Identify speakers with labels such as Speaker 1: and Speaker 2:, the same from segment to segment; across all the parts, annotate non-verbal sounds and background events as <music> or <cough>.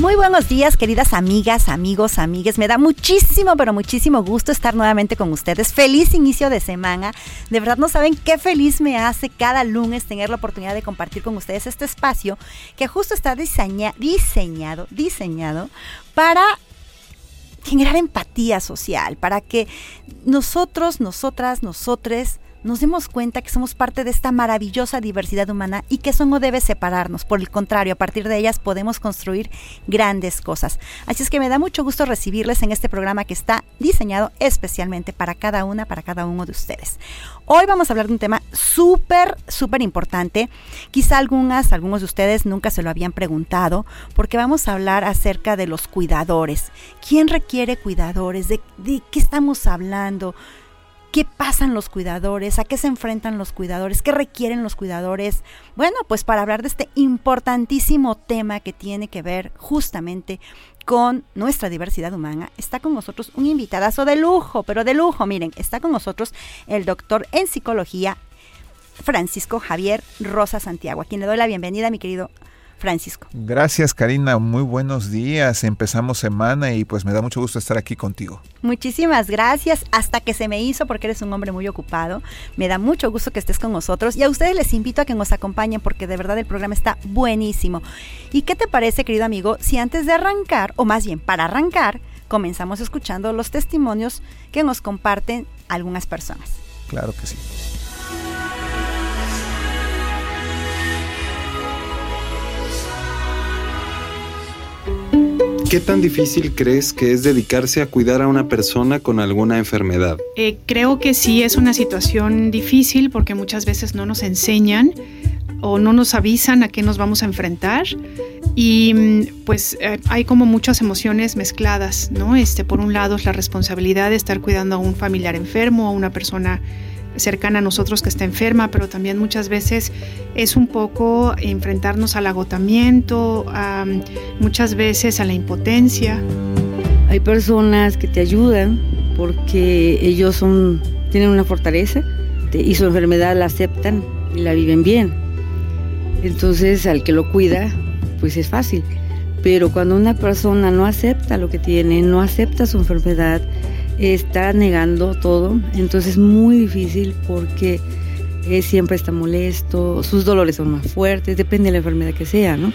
Speaker 1: Muy buenos días, queridas amigas, amigos, amigues. Me da muchísimo, pero muchísimo gusto estar nuevamente con ustedes. Feliz inicio de semana. De verdad no saben qué feliz me hace cada lunes tener la oportunidad de compartir con ustedes este espacio que justo está diseñado, diseñado para generar empatía social, para que nosotros, nosotras, nosotres nos demos cuenta que somos parte de esta maravillosa diversidad humana y que eso no debe separarnos. Por el contrario, a partir de ellas podemos construir grandes cosas. Así es que me da mucho gusto recibirles en este programa que está diseñado especialmente para cada una, para cada uno de ustedes. Hoy vamos a hablar de un tema súper, súper importante. Quizá algunas, algunos de ustedes nunca se lo habían preguntado, porque vamos a hablar acerca de los cuidadores. ¿Quién requiere cuidadores? ¿De, de qué estamos hablando? ¿Qué pasan los cuidadores? ¿A qué se enfrentan los cuidadores? ¿Qué requieren los cuidadores? Bueno, pues para hablar de este importantísimo tema que tiene que ver justamente con nuestra diversidad humana, está con nosotros un invitadazo de lujo, pero de lujo, miren, está con nosotros el doctor en psicología Francisco Javier Rosa Santiago, a quien le doy la bienvenida, mi querido Francisco.
Speaker 2: Gracias Karina, muy buenos días. Empezamos semana y pues me da mucho gusto estar aquí contigo.
Speaker 1: Muchísimas gracias, hasta que se me hizo porque eres un hombre muy ocupado. Me da mucho gusto que estés con nosotros y a ustedes les invito a que nos acompañen porque de verdad el programa está buenísimo. ¿Y qué te parece, querido amigo, si antes de arrancar, o más bien para arrancar, comenzamos escuchando los testimonios que nos comparten algunas personas?
Speaker 2: Claro que sí.
Speaker 3: ¿Qué tan difícil crees que es dedicarse a cuidar a una persona con alguna enfermedad?
Speaker 4: Eh, creo que sí es una situación difícil porque muchas veces no nos enseñan o no nos avisan a qué nos vamos a enfrentar y mm, pues eh, hay como muchas emociones mezcladas, ¿no? Este, por un lado es la responsabilidad de estar cuidando a un familiar enfermo, a una persona cercana a nosotros que está enferma, pero también muchas veces es un poco enfrentarnos al agotamiento, muchas veces a la impotencia.
Speaker 5: Hay personas que te ayudan porque ellos son, tienen una fortaleza y su enfermedad la aceptan y la viven bien. Entonces al que lo cuida, pues es fácil. Pero cuando una persona no acepta lo que tiene, no acepta su enfermedad, está negando todo, entonces es muy difícil porque siempre está molesto, sus dolores son más fuertes, depende de la enfermedad que sea, ¿no?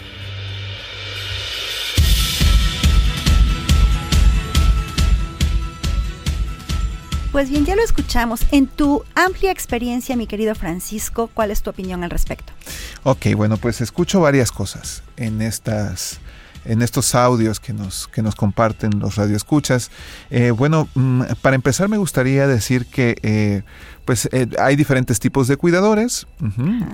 Speaker 1: Pues bien, ya lo escuchamos. En tu amplia experiencia, mi querido Francisco, ¿cuál es tu opinión al respecto?
Speaker 2: Ok, bueno, pues escucho varias cosas en estas en estos audios que nos, que nos comparten los radioescuchas. Eh, bueno, mm, para empezar me gustaría decir que eh, pues eh, hay diferentes tipos de cuidadores.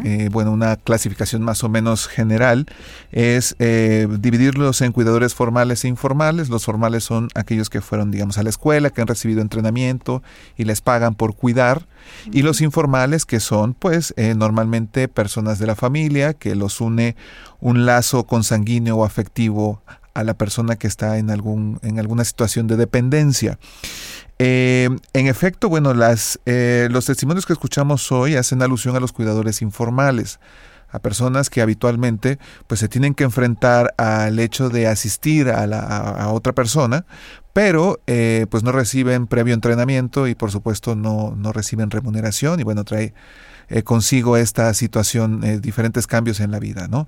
Speaker 2: Eh, bueno, una clasificación más o menos general es eh, dividirlos en cuidadores formales e informales. Los formales son aquellos que fueron, digamos, a la escuela, que han recibido entrenamiento y les pagan por cuidar. Y los informales que son, pues, normalmente personas de la familia que los une un lazo consanguíneo o afectivo a la persona que está en, algún, en alguna situación de dependencia. Eh, en efecto, bueno, las, eh, los testimonios que escuchamos hoy hacen alusión a los cuidadores informales, a personas que habitualmente pues se tienen que enfrentar al hecho de asistir a, la, a otra persona, pero eh, pues no reciben previo entrenamiento y por supuesto no, no reciben remuneración y bueno, trae consigo esta situación diferentes cambios en la vida, ¿no?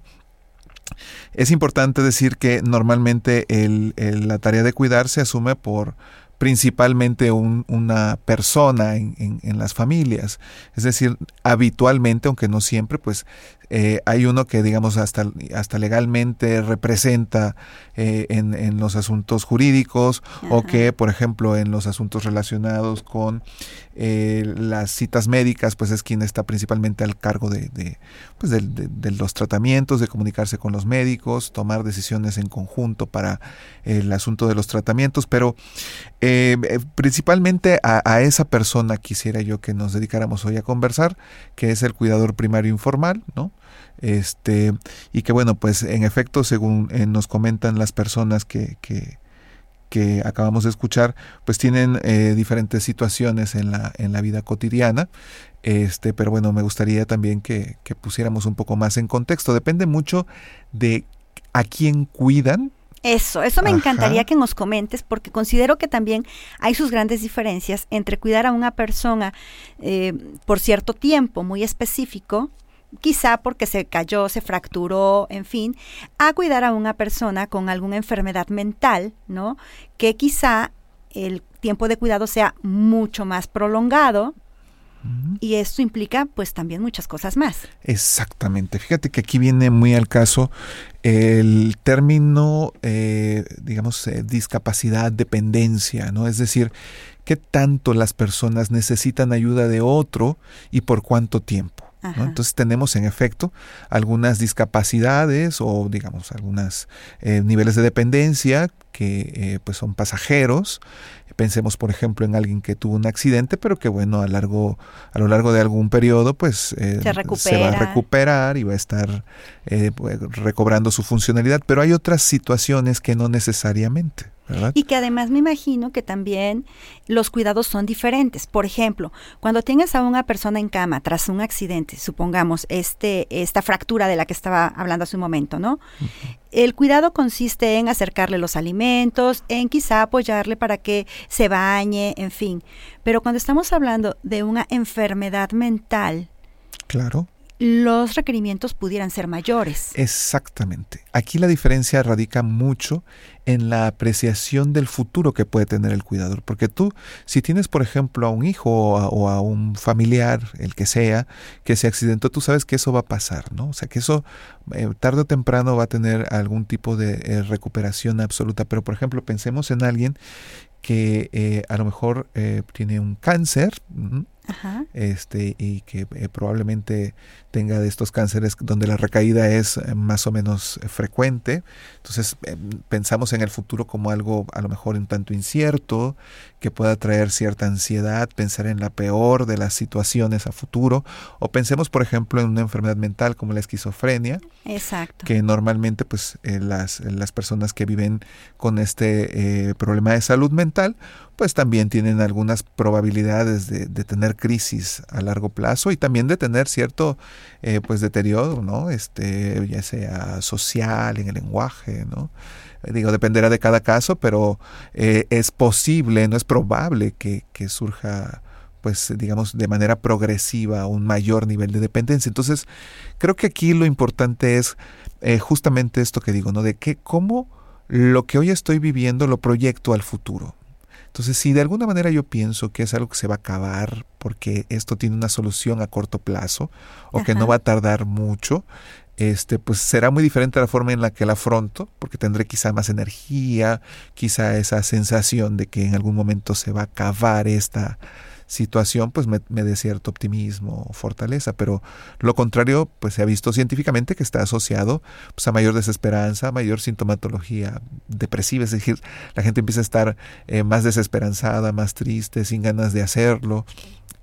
Speaker 2: Es importante decir que normalmente el, la tarea de cuidar se asume por principalmente una persona en, las familias. Es decir, habitualmente, aunque no siempre, pues eh, hay uno que, digamos, hasta, hasta legalmente representa eh, en, los asuntos jurídicos o que, por ejemplo, en los asuntos relacionados con eh, las citas médicas, pues es quien está principalmente al cargo de, de, pues de, los tratamientos, de comunicarse con los médicos, tomar decisiones en conjunto para el asunto de los tratamientos, pero principalmente a, esa persona quisiera yo que nos dedicáramos hoy a conversar, que es el cuidador primario informal, ¿no? Este, y que bueno, pues en efecto, según eh, nos comentan las personas que, que, acabamos de escuchar, pues tienen eh, diferentes situaciones en la, en la vida cotidiana. Este, pero bueno, me gustaría también que, que pusiéramos un poco más en contexto. Depende mucho de a quién cuidan,
Speaker 1: eso, eso me encantaría que nos comentes porque considero que también hay sus grandes diferencias entre cuidar a una persona eh, por cierto tiempo muy específico quizá porque se cayó, se fracturó, en fin, a cuidar a una persona con alguna enfermedad mental, ¿no? Que quizá el tiempo de cuidado sea mucho más prolongado, y esto implica pues también muchas cosas más.
Speaker 2: Exactamente. Fíjate que aquí viene muy al caso el término, eh, digamos, eh, discapacidad, dependencia, ¿no? Es decir, qué tanto las personas necesitan ayuda de otro y por cuánto tiempo. Entonces tenemos en efecto algunas discapacidades o digamos algunos eh, niveles de dependencia que eh, pues son pasajeros. Pensemos por ejemplo en alguien que tuvo un accidente pero que bueno a largo a lo largo de algún periodo pues
Speaker 1: eh, se,
Speaker 2: va a recuperar y va a estar pues, recobrando su funcionalidad. Pero hay otras situaciones que no necesariamente.
Speaker 1: Y que además me imagino que también los cuidados son diferentes. Por ejemplo, cuando tienes a una persona en cama tras un accidente, supongamos este, esta fractura de la que estaba hablando hace un momento, ¿no? El cuidado consiste en acercarle los alimentos, en quizá apoyarle para que se bañe, en fin. Pero cuando estamos hablando de una enfermedad mental,
Speaker 2: Claro
Speaker 1: los requerimientos pudieran ser mayores.
Speaker 2: Exactamente. Aquí la diferencia radica mucho en la apreciación del futuro que puede tener el cuidador. Porque tú, si tienes, por ejemplo, a un hijo o a, un familiar, el que sea, que se accidentó, tú sabes que eso va a pasar, ¿no? O sea, que eso eh, tarde o temprano va a tener algún tipo de eh, recuperación absoluta. Pero, por ejemplo, pensemos en alguien que eh, a lo mejor tiene un cáncer, este y que eh, probablemente tenga de estos cánceres donde la recaída es eh, más o menos eh, frecuente. Entonces pensamos en el futuro como algo a lo mejor un tanto incierto, que pueda traer cierta ansiedad, pensar en la peor de las situaciones a futuro, o pensemos por ejemplo en una enfermedad mental como la esquizofrenia,
Speaker 1: Exacto.
Speaker 2: que normalmente pues las, las personas que viven con este problema de salud mental pues también tienen algunas probabilidades de, tener crisis a largo plazo y también de tener cierto eh, pues deterioro, ¿no? Este, ya sea social, en el lenguaje, ¿no? Eh, digo, dependerá de cada caso, pero eh, es posible, no es probable que, que surja pues digamos de manera progresiva un mayor nivel de dependencia. Entonces, creo que aquí lo importante es justamente esto que digo, ¿no? De que cómo lo que hoy estoy viviendo lo proyecto al futuro. Entonces, si de alguna manera yo pienso que es algo que se va a acabar porque esto tiene una solución a corto plazo o que no va a tardar mucho, este, pues será muy diferente la forma en la que la afronto, porque tendré quizá más energía, quizá esa sensación de que en algún momento se va a acabar esta situación pues me, dé cierto optimismo o fortaleza, pero lo contrario pues se ha visto científicamente que está asociado pues, a mayor desesperanza, mayor sintomatología depresiva, es decir, la gente empieza a estar eh, más desesperanzada, más triste, sin ganas de hacerlo.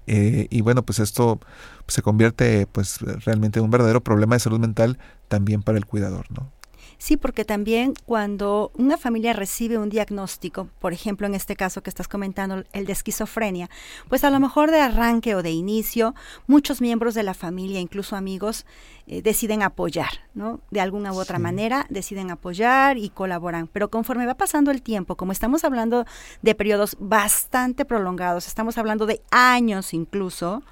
Speaker 2: Eh, y bueno, pues esto se convierte pues realmente en un verdadero problema de salud mental también para el cuidador, ¿no?
Speaker 1: Sí, porque también cuando una familia recibe un diagnóstico, por ejemplo en este caso que estás comentando, el de esquizofrenia, pues a lo mejor de arranque o de inicio, muchos miembros de la familia, incluso amigos, eh, deciden apoyar, ¿no? De alguna u otra manera deciden apoyar y colaboran. Pero conforme va pasando el tiempo, como estamos hablando de periodos bastante prolongados, estamos hablando de años incluso,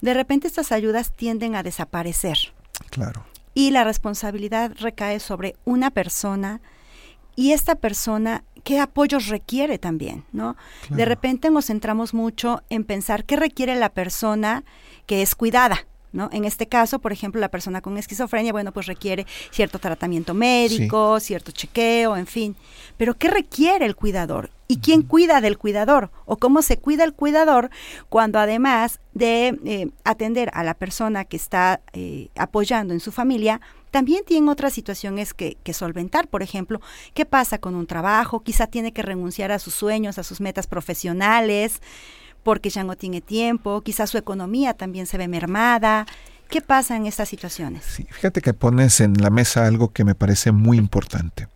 Speaker 1: de repente estas ayudas tienden a desaparecer.
Speaker 2: Claro
Speaker 1: y la responsabilidad recae sobre una persona y esta persona qué apoyos requiere también, ¿no? De repente nos centramos mucho en pensar qué requiere la persona que es cuidada, ¿No? En este caso, por ejemplo, la persona con esquizofrenia, bueno, pues requiere cierto tratamiento médico, cierto chequeo, en fin. Pero ¿qué requiere el cuidador? ¿Y quién cuida del cuidador? ¿O cómo se cuida el cuidador cuando además de eh, atender a la persona que está eh, apoyando en su familia, también tiene otras situaciones que, que, solventar. Por ejemplo, ¿qué pasa con un trabajo? Quizá tiene que renunciar a sus sueños, a sus metas profesionales, porque ya no tiene tiempo. Quizá su economía también se ve mermada. ¿Qué pasa en estas situaciones?
Speaker 2: Sí, fíjate que pones en la mesa algo que me parece muy importante.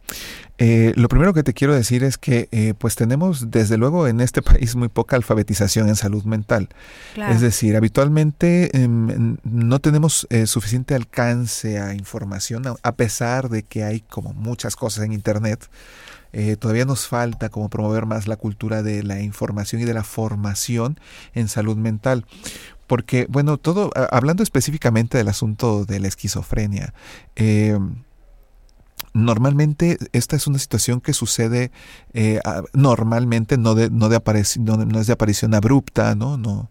Speaker 2: Eh, lo primero que te quiero decir es que eh, pues tenemos desde luego en este <laughs> país muy poca alfabetización en salud mental. Es decir, habitualmente em, no tenemos eh, suficiente alcance a información a pesar de que hay como muchas cosas en Internet. Todavía nos falta como promover más la cultura de la información y de la formación en salud mental porque, bueno, todo, hablando específicamente del asunto de la esquizofrenia, eh, normalmente esta es una situación que sucede eh, normalmente, no, de, no, de no, es de aparición abrupta, ¿no? No,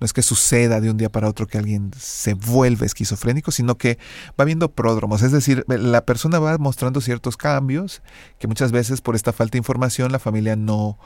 Speaker 2: no es que suceda de un día para otro que alguien se vuelve esquizofrénico, sino que va viendo pródromos. Es decir, la persona va mostrando ciertos cambios que muchas veces por esta falta de información la familia no,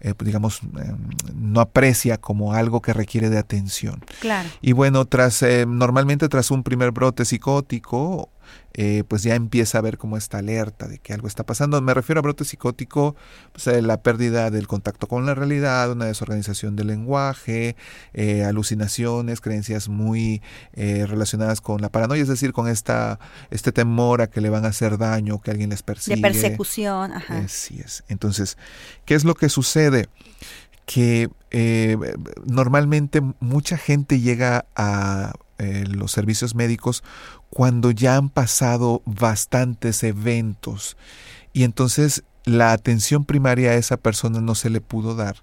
Speaker 2: eh, pues, digamos, eh, no aprecia como algo que requiere de atención.
Speaker 1: Claro.
Speaker 2: Y bueno, tras, eh, normalmente tras un primer brote psicótico, eh, pues ya empieza a ver como esta alerta de que algo está pasando. Me refiero a brote psicótico, pues a la pérdida del contacto con la realidad, una desorganización del lenguaje, eh, alucinaciones, creencias muy eh, relacionadas con la paranoia, es decir, con esta, este temor a que le van a hacer daño, que alguien les persigue.
Speaker 1: De persecución, ajá.
Speaker 2: Así es. Entonces, ¿qué es lo que sucede? que normalmente mucha gente llega a los servicios médicos cuando ya han pasado bastantes eventos. Y entonces la atención primaria a esa persona no se le pudo dar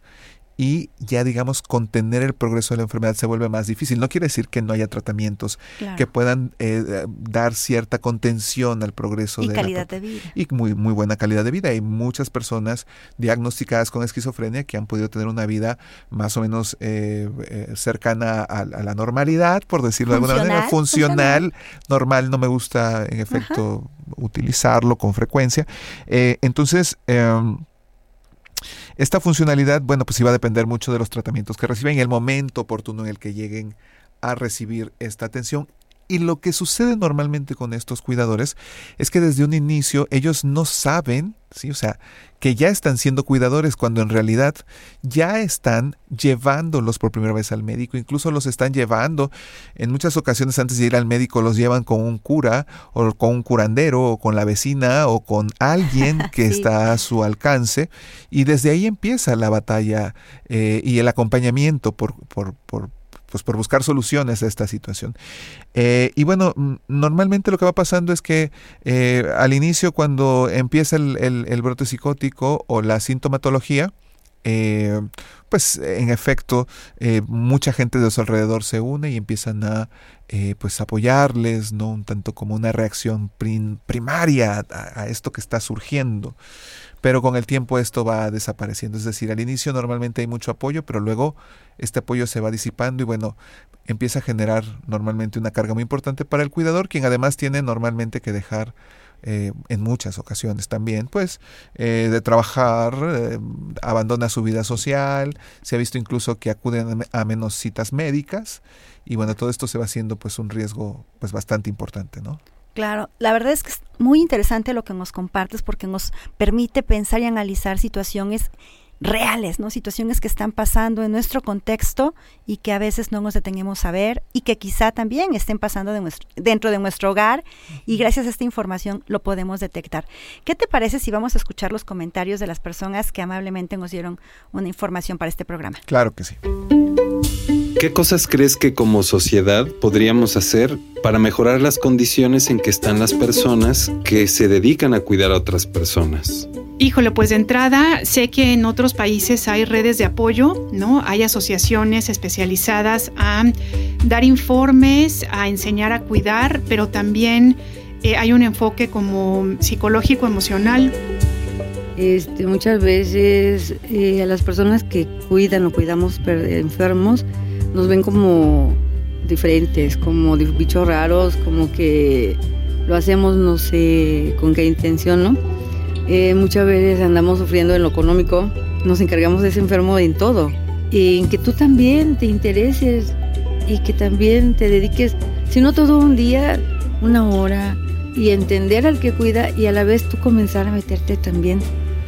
Speaker 2: y ya digamos contener el progreso de la enfermedad se vuelve más difícil. No quiere decir que no haya tratamientos que puedan eh, dar cierta contención al progreso
Speaker 1: y
Speaker 2: de
Speaker 1: calidad de vida.
Speaker 2: Y muy, muy buena calidad de vida. Hay muchas personas diagnosticadas con esquizofrenia que han podido tener una vida más o menos eh, eh, cercana a, la normalidad, por decirlo de alguna manera, funcional, normal, no me gusta en efecto utilizarlo con frecuencia. entonces, em, esta funcionalidad, bueno, pues iba a depender mucho de los tratamientos que reciben y el momento oportuno en el que lleguen a recibir esta atención y lo que sucede normalmente con estos cuidadores es que desde un inicio ellos no saben, ¿sí? o sea, que ya están siendo cuidadores cuando en realidad ya están llevándolos por primera vez al médico, incluso los están llevando, en muchas ocasiones antes de ir al médico los llevan con un cura o con un curandero o con la vecina o con alguien <laughs> que está a su alcance y desde ahí empieza la batalla eh, y el acompañamiento por, por, por pues por buscar soluciones a esta situación. Eh, y bueno, normalmente lo que va pasando es que eh, al inicio cuando empieza el, brote psicótico o la sintomatología, eh, pues en efecto mucha gente de su alrededor se une y empiezan a pues apoyarles, ¿no? Un tanto como una reacción primaria a, esto que está surgiendo pero con el tiempo esto va desapareciendo. Es decir, al inicio normalmente hay mucho apoyo, pero luego este apoyo se va disipando y bueno, empieza a generar normalmente una carga muy importante para el cuidador, quien además tiene normalmente que dejar eh, en muchas ocasiones también, pues, eh, de trabajar, eh, abandona su vida social, se ha visto incluso que acuden a menos citas médicas y bueno, todo esto se va haciendo pues un riesgo pues bastante importante, ¿no?
Speaker 1: Claro, la verdad es que es muy interesante lo que nos compartes porque nos permite pensar y analizar situaciones reales, ¿no? Situaciones que están pasando en nuestro contexto y que a veces no nos detenemos a ver y que quizá también estén pasando de nuestro, dentro de nuestro hogar y gracias a esta información lo podemos detectar. ¿Qué te parece si vamos a escuchar los comentarios de las personas que amablemente nos dieron una información para este programa?
Speaker 2: Claro que sí.
Speaker 3: ¿Qué cosas crees que como sociedad podríamos hacer para mejorar las condiciones en que están las personas que se dedican a cuidar a otras personas?
Speaker 4: Híjole, pues de entrada sé que en otros países hay redes de apoyo, ¿no? Hay asociaciones especializadas a dar informes, a enseñar a cuidar, pero también eh, hay un enfoque como psicológico, emocional
Speaker 5: Este, muchas veces eh, a las personas que cuidan o cuidamos enfermos nos ven como diferentes, como bichos raros, como que lo hacemos no sé con qué intención, ¿no? Eh, muchas veces andamos sufriendo en lo económico, nos encargamos de ese enfermo en todo, y en que tú también te intereses y que también te dediques, si no todo un día, una hora, y entender al que cuida y a la vez tú comenzar a meterte también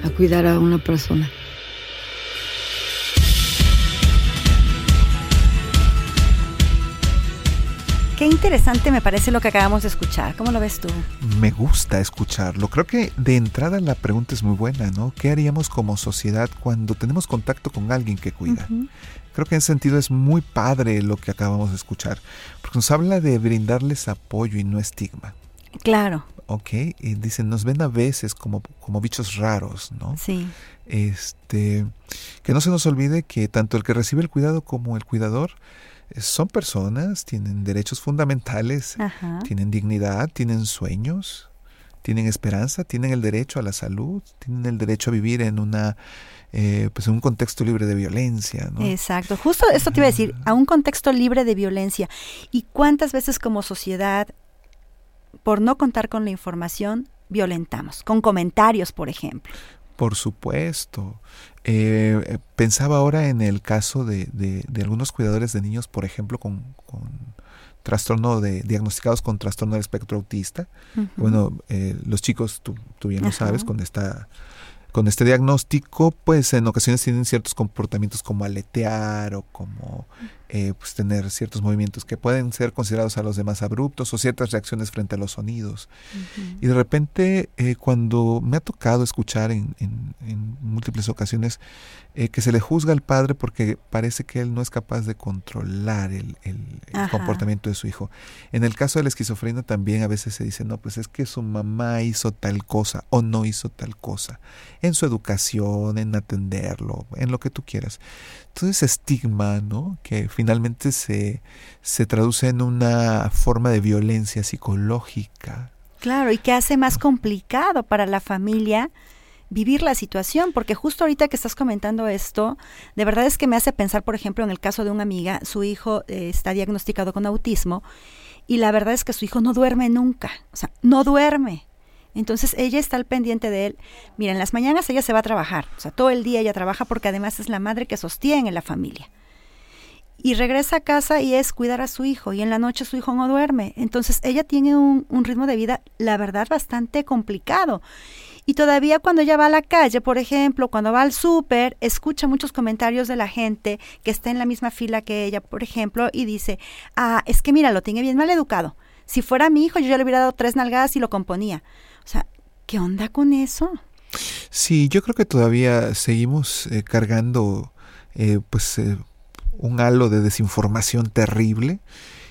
Speaker 5: a cuidar a una persona.
Speaker 1: Qué interesante me parece lo que acabamos de escuchar. ¿Cómo lo ves tú?
Speaker 2: Me gusta escucharlo. Creo que de entrada la pregunta es muy buena, ¿no? ¿Qué haríamos como sociedad cuando tenemos contacto con alguien que cuida? Creo que en ese sentido es muy padre lo que acabamos de escuchar, porque nos habla de brindarles apoyo y no estigma.
Speaker 1: Claro.
Speaker 2: Ok, y dicen, nos ven a veces como, como bichos raros, ¿no?
Speaker 1: Sí.
Speaker 2: Este, que no se nos olvide que tanto el que recibe el cuidado como el cuidador son personas, tienen derechos fundamentales, tienen dignidad, tienen sueños, tienen esperanza, tienen el derecho a la salud, tienen el derecho a vivir en una eh, pues en un contexto libre de violencia. ¿no?
Speaker 1: Exacto, justo esto te iba a decir, a un contexto libre de violencia. ¿Y cuántas veces como sociedad, por no contar con la información, violentamos? Con comentarios, por ejemplo.
Speaker 2: Por supuesto. Eh, pensaba ahora en el caso de, de, algunos cuidadores de niños, por ejemplo, con, trastorno de diagnosticados con trastorno del espectro autista. Bueno, eh, los chicos, tú, tú bien lo sabes, con esta con este diagnóstico, pues en ocasiones tienen ciertos comportamientos como aletear o como eh, pues tener ciertos movimientos que pueden ser considerados a los demás abruptos o ciertas reacciones frente a los sonidos. Y de repente, eh, cuando me ha tocado escuchar en, en, múltiples ocasiones eh, que se le juzga al padre porque parece que él no es capaz de controlar el, el, comportamiento de su hijo. En el caso de la esquizofrenia también a veces se dice, no, pues es que su mamá hizo tal cosa o no hizo tal cosa, en su educación, en atenderlo, en lo que tú quieras. Todo ese estigma, ¿no? Que finalmente se, se traduce en una forma de violencia psicológica.
Speaker 1: Claro, y que hace más complicado para la familia vivir la situación, porque justo ahorita que estás comentando esto, de verdad es que me hace pensar, por ejemplo, en el caso de una amiga, su hijo eh, está diagnosticado con autismo y la verdad es que su hijo no duerme nunca, o sea, no duerme. Entonces ella está al pendiente de él. Mira, en las mañanas ella se va a trabajar, o sea, todo el día ella trabaja porque además es la madre que sostiene la familia y regresa a casa y es cuidar a su hijo y en la noche su hijo no duerme. Entonces ella tiene un, ritmo de vida, la verdad, bastante complicado. Y todavía cuando ella va a la calle, por ejemplo, cuando va al súper, escucha muchos comentarios de la gente que está en la misma fila que ella, por ejemplo, y dice, ah, es que mira, lo tiene bien mal educado. Si fuera mi hijo, yo ya le hubiera dado tres nalgadas y lo componía. O sea, ¿qué onda con eso?
Speaker 2: Sí, yo creo que todavía seguimos eh, cargando, eh, pues, eh, un halo de desinformación terrible.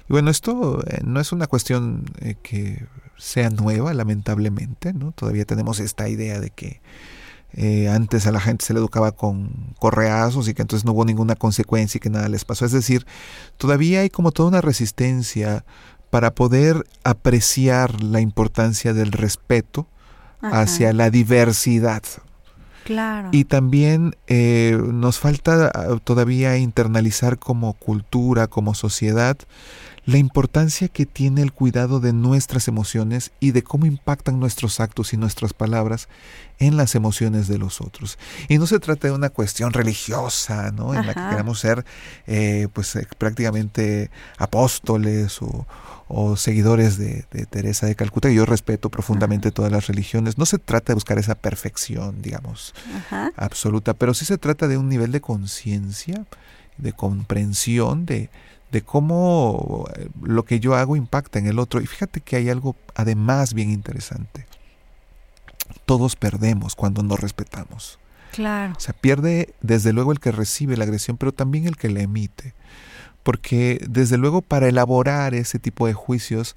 Speaker 2: Y bueno, esto eh, no es una cuestión que sea nueva, lamentablemente, ¿no? Todavía tenemos esta idea de que antes a la gente se le educaba con correazos y que entonces no hubo ninguna consecuencia y que nada les pasó. Es decir, todavía hay como toda una resistencia para poder apreciar la importancia del respeto hacia la diversidad, y también eh, nos falta ah, todavía internalizar como cultura, como sociedad, la importancia que tiene el cuidado de nuestras emociones y de cómo impactan nuestros actos y nuestras palabras en las emociones de los otros. Y no se trata de una cuestión religiosa, ¿no? En la que queramos ser eh, pues eh, prácticamente apóstoles o, o seguidores de, Teresa de Calcuta, que yo respeto profundamente todas las religiones. No se trata de buscar esa perfección, digamos, absoluta, pero sí se trata de un nivel de conciencia, de comprensión, de, de cómo eh, lo que yo hago impacta en el otro. Y fíjate que hay algo además bien interesante. Todos perdemos cuando no respetamos.
Speaker 1: Claro.
Speaker 2: O sea, pierde desde luego el que recibe la agresión, pero también el que la emite porque desde luego para elaborar ese tipo de juicios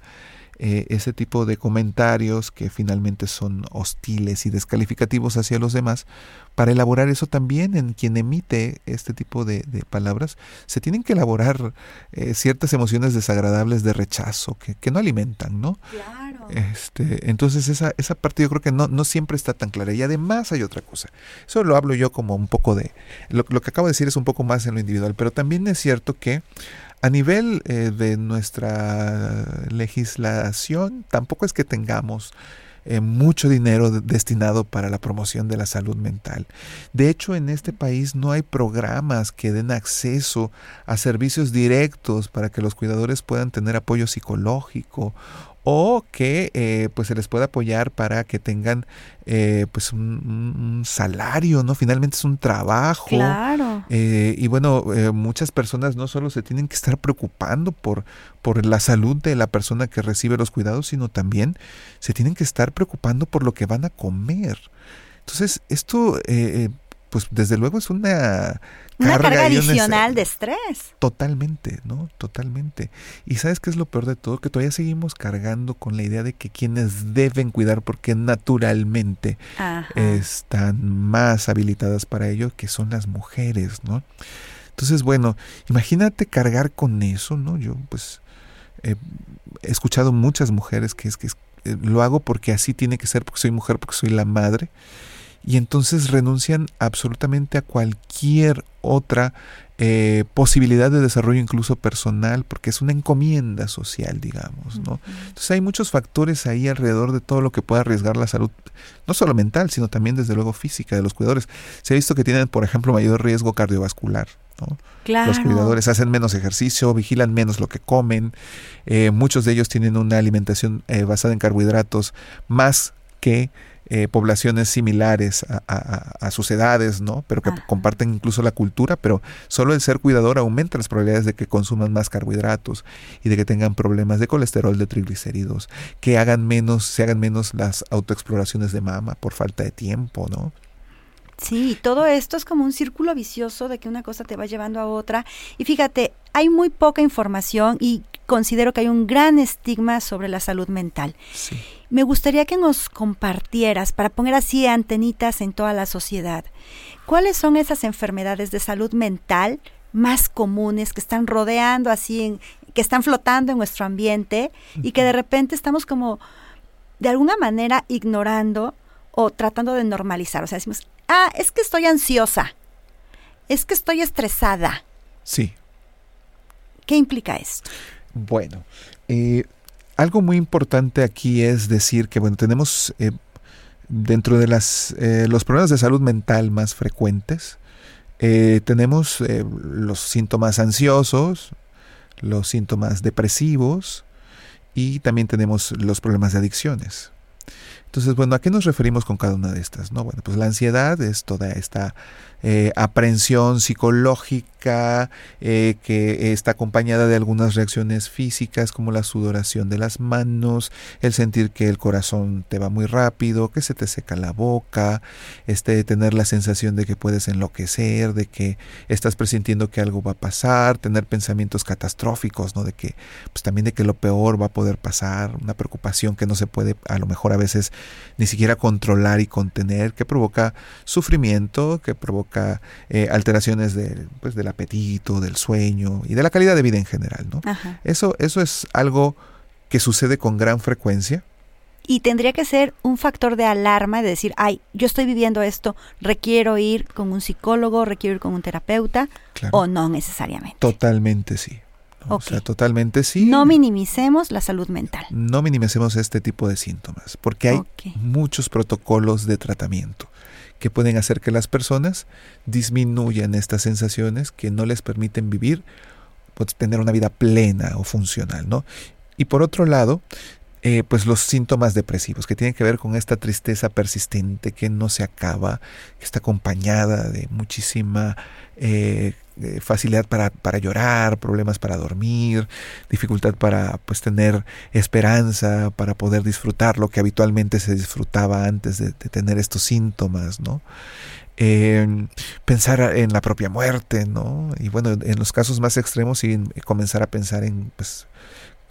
Speaker 2: eh, ese tipo de comentarios que finalmente son hostiles y descalificativos hacia los demás, para elaborar eso también en quien emite este tipo de, palabras, se tienen que elaborar eh, ciertas emociones desagradables de rechazo que, que no alimentan, ¿no?
Speaker 1: Claro.
Speaker 2: Este, entonces esa, esa parte yo creo que no, no siempre está tan clara. Y además hay otra cosa. Eso lo hablo yo como un poco de... Lo, lo que acabo de decir es un poco más en lo individual, pero también es cierto que a nivel eh, de nuestra legislación, tampoco es que tengamos eh, mucho dinero destinado para la promoción de la salud mental. De hecho, en este país no hay programas que den acceso a servicios directos para que los cuidadores puedan tener apoyo psicológico o que eh, pues se les pueda apoyar para que tengan eh, pues un, salario, ¿no? Finalmente es un trabajo.
Speaker 1: Claro.
Speaker 2: Eh, y bueno, muchas personas no solo se tienen que estar preocupando por, por la salud de la persona que recibe los cuidados, sino también se tienen que estar preocupando por lo que van a comer. Entonces, esto pues desde luego es una
Speaker 1: una carga, adicional de estrés.
Speaker 2: Totalmente, ¿no? Totalmente. Y sabes qué es lo peor de todo? Que todavía seguimos cargando con la idea de que quienes deben cuidar porque naturalmente están más habilitadas para ello, que son las mujeres, ¿no? Entonces, bueno, imagínate cargar con eso, ¿no? Yo pues he escuchado muchas mujeres que es que eh, lo hago porque así tiene que ser, porque soy mujer, porque soy la madre y entonces renuncian absolutamente a cualquier otra eh, posibilidad de desarrollo incluso personal, porque es una encomienda social, digamos, ¿no? Entonces hay muchos factores ahí alrededor de todo lo que puede arriesgar la salud, no solo mental, sino también desde luego física de los cuidadores. Se ha visto que tienen, por ejemplo, mayor riesgo cardiovascular, ¿no? Los cuidadores hacen menos ejercicio, vigilan menos lo que comen, eh, muchos de ellos tienen una alimentación eh, basada en carbohidratos más que eh, poblaciones similares a, sus edades, ¿no? Pero que comparten incluso la cultura, pero solo el ser cuidador aumenta las probabilidades de que consuman más carbohidratos y de que tengan problemas de colesterol, de triglicéridos, que hagan menos, se hagan menos las autoexploraciones de mama por falta de tiempo, ¿no?
Speaker 1: Sí, todo esto es como un círculo vicioso de que una cosa te va llevando a otra. Y fíjate, hay muy poca información y considero que hay un gran estigma sobre la salud mental. Me gustaría que nos compartieras, para poner así antenitas en toda la sociedad, cuáles son esas enfermedades de salud mental más comunes que están rodeando así, que están flotando en nuestro ambiente y que de repente estamos como de alguna manera ignorando o tratando de normalizar. O sea, decimos, ah, es que estoy ansiosa, es que estoy estresada.
Speaker 2: Sí.
Speaker 1: ¿Qué implica esto?
Speaker 2: Bueno, eh, algo muy importante aquí es decir que, bueno, tenemos eh, dentro de las, eh, los problemas de salud mental más frecuentes, tenemos los síntomas ansiosos, los síntomas depresivos y también tenemos los problemas de adicciones. Entonces, bueno, ¿a qué nos referimos con cada una de estas? No, bueno, pues la ansiedad es toda esta eh, aprensión psicológica eh, que está acompañada de algunas reacciones físicas como la sudoración de las manos, el sentir que el corazón te va muy rápido, que se te seca la boca, este, tener la sensación de que puedes enloquecer, de que estás presintiendo que algo va a pasar, tener pensamientos catastróficos, ¿no? De que, pues también de que lo peor va a poder pasar, una preocupación que no se puede a lo mejor a veces ni siquiera controlar y contener, que provoca sufrimiento, que provoca eh, alteraciones pues, del apetito, del sueño y de la calidad de vida en general. ¿no? Eso, eso es algo que sucede con gran frecuencia.
Speaker 1: Y tendría que ser un factor de alarma de decir, ay, yo estoy viviendo esto, requiero ir con un psicólogo, requiero ir con un terapeuta, o no necesariamente.
Speaker 2: Totalmente sí. O sea, totalmente sí.
Speaker 1: No minimicemos la salud mental.
Speaker 2: No minimicemos este tipo de síntomas, porque hay muchos protocolos de tratamiento que pueden hacer que las personas disminuyan estas sensaciones que no les permiten vivir, pues, tener una vida plena o funcional, ¿no? Y por otro lado, eh, pues los síntomas depresivos, que tienen que ver con esta tristeza persistente que no se acaba, que está acompañada de muchísima eh, facilidad para, para, llorar, problemas para dormir, dificultad para pues tener esperanza, para poder disfrutar lo que habitualmente se disfrutaba antes de, tener estos síntomas, ¿no? pensar en la propia muerte, ¿no? Y bueno, en los casos más extremos, sí, comenzar a pensar en pues,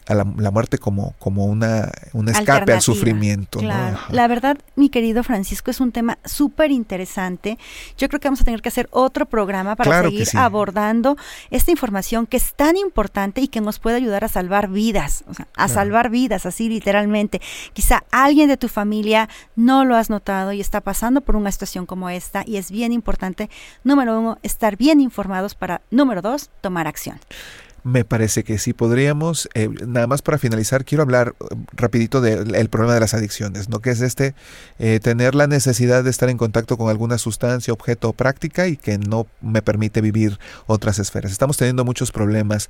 Speaker 2: a la, muerte como, como una, un escape al sufrimiento.
Speaker 1: Claro. La verdad, mi querido Francisco, es un tema súper interesante. Yo creo que vamos a tener que hacer otro programa para seguir abordando esta información que es tan importante y que nos puede ayudar a salvar vidas, o sea, a salvar vidas, así literalmente. Quizá alguien de tu familia no lo has notado y está pasando por una situación como esta y es bien importante, número uno, estar bien informados para, número dos, tomar acción.
Speaker 2: Me parece que sí podríamos. Eh, nada más para finalizar, quiero hablar eh, rapidito del problema de las adicciones, ¿no? Que es este, eh, tener la necesidad de estar en contacto con alguna sustancia, objeto o práctica y que no me permite vivir otras esferas. Estamos teniendo muchos problemas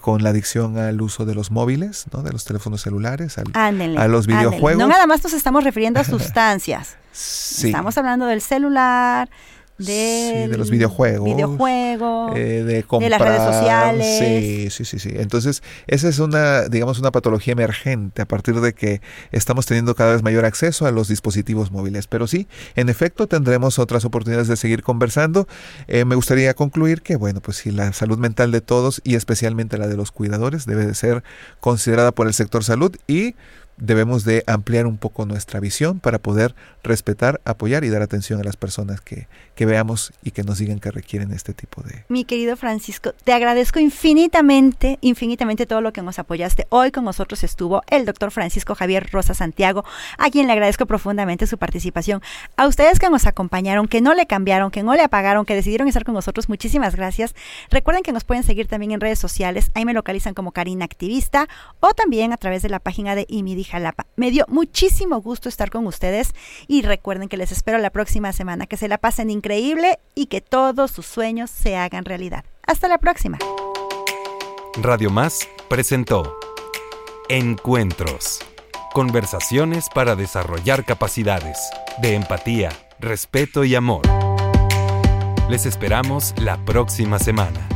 Speaker 2: con la adicción al uso de los móviles, ¿no? De los teléfonos celulares, a los videojuegos.
Speaker 1: No nada más nos estamos refiriendo a sustancias. <laughs> sí. Estamos hablando del celular, de,
Speaker 2: de los videojuegos,
Speaker 1: videojuego,
Speaker 2: eh, de,
Speaker 1: de, las redes sociales.
Speaker 2: Sí, sí, sí, sí. Entonces, esa es una, digamos, una patología emergente a partir de que estamos teniendo cada vez mayor acceso a los dispositivos móviles. Pero sí, en efecto, tendremos otras oportunidades de seguir conversando. Eh, me gustaría concluir que, bueno, pues sí, la salud mental de todos y especialmente la de los cuidadores debe de ser considerada por el sector salud y debemos de ampliar un poco nuestra visión para poder respetar, apoyar y dar atención a las personas que, que, veamos y que nos digan que requieren este tipo de...
Speaker 1: Mi querido Francisco, te agradezco infinitamente, infinitamente todo lo que nos apoyaste. Hoy con nosotros estuvo el doctor Francisco Javier Rosa Santiago, a quien le agradezco profundamente su participación. A ustedes que nos acompañaron, que no le cambiaron, que no le apagaron, que decidieron estar con nosotros, muchísimas gracias. Recuerden que nos pueden seguir también en redes sociales, ahí me localizan como Karina Activista o también a través de la página de IMIDI Jalapa. Me dio muchísimo gusto estar con ustedes y recuerden que les espero la próxima semana, que se la pasen increíble y que todos sus sueños se hagan realidad. Hasta la próxima.
Speaker 6: Radio Más presentó Encuentros. Conversaciones para desarrollar capacidades de empatía, respeto y amor. Les esperamos la próxima semana.